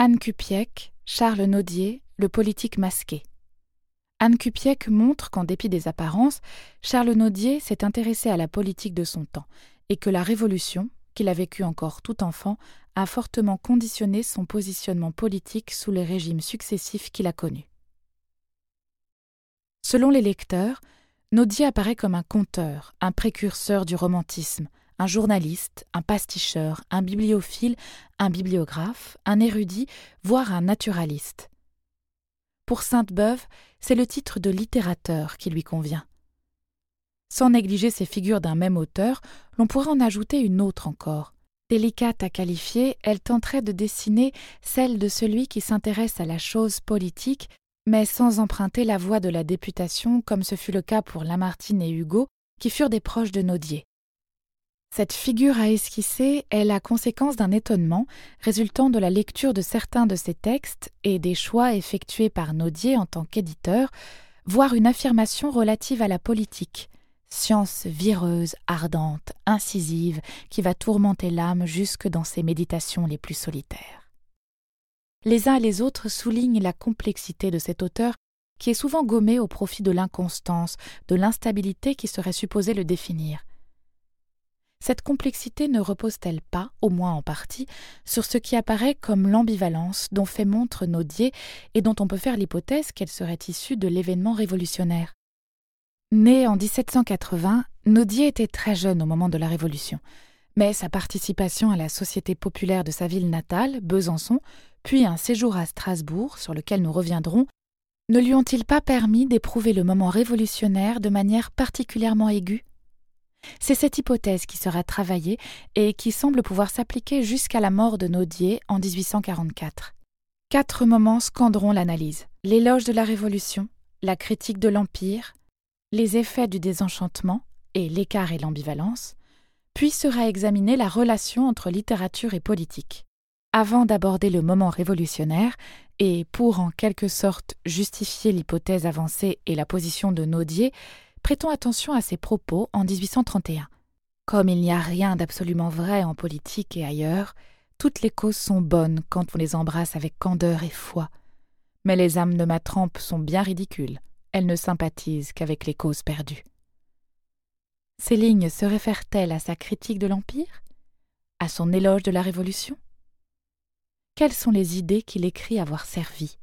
Anne Cupiec, Charles Naudier, le politique masqué. Anne Cupiec montre qu'en dépit des apparences, Charles Naudier s'est intéressé à la politique de son temps et que la Révolution, qu'il a vécue encore tout enfant, a fortement conditionné son positionnement politique sous les régimes successifs qu'il a connus. Selon les lecteurs, Naudier apparaît comme un conteur, un précurseur du romantisme, un journaliste, un pasticheur, un bibliophile, un bibliographe, un érudit, voire un naturaliste. Pour Sainte-Beuve, c'est le titre de littérateur qui lui convient. Sans négliger ces figures d'un même auteur, l'on pourrait en ajouter une autre encore. Délicate à qualifier, elle tenterait de dessiner celle de celui qui s'intéresse à la chose politique, mais sans emprunter la voie de la députation comme ce fut le cas pour Lamartine et Hugo, qui furent des proches de Naudier. Cette figure à esquisser est la conséquence d'un étonnement résultant de la lecture de certains de ses textes et des choix effectués par Naudier en tant qu'éditeur, voire une affirmation relative à la politique, science vireuse, ardente, incisive, qui va tourmenter l'âme jusque dans ses méditations les plus solitaires. Les uns et les autres soulignent la complexité de cet auteur qui est souvent gommé au profit de l'inconstance, de l'instabilité qui serait supposée le définir. Cette complexité ne repose-t-elle pas, au moins en partie, sur ce qui apparaît comme l'ambivalence dont fait montre Naudier et dont on peut faire l'hypothèse qu'elle serait issue de l'événement révolutionnaire? Né en 1780, Naudier était très jeune au moment de la Révolution, mais sa participation à la Société populaire de sa ville natale, Besançon, puis un séjour à Strasbourg, sur lequel nous reviendrons, ne lui ont-ils pas permis d'éprouver le moment révolutionnaire de manière particulièrement aiguë? C'est cette hypothèse qui sera travaillée et qui semble pouvoir s'appliquer jusqu'à la mort de Naudier en 1844. Quatre moments scanderont l'analyse l'éloge de la Révolution, la critique de l'Empire, les effets du désenchantement et l'écart et l'ambivalence, puis sera examinée la relation entre littérature et politique. Avant d'aborder le moment révolutionnaire, et pour en quelque sorte justifier l'hypothèse avancée et la position de Naudier, prêtons attention à ses propos en 1831. Comme il n'y a rien d'absolument vrai en politique et ailleurs, toutes les causes sont bonnes quand on les embrasse avec candeur et foi. Mais les âmes de ma trempe sont bien ridicules, elles ne sympathisent qu'avec les causes perdues. Ces lignes se réfèrent-elles à sa critique de l'Empire? À son éloge de la Révolution? Quelles sont les idées qu'il écrit avoir servi?